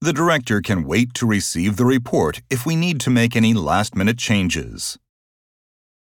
The director can wait to receive the report if we need to make any last minute changes.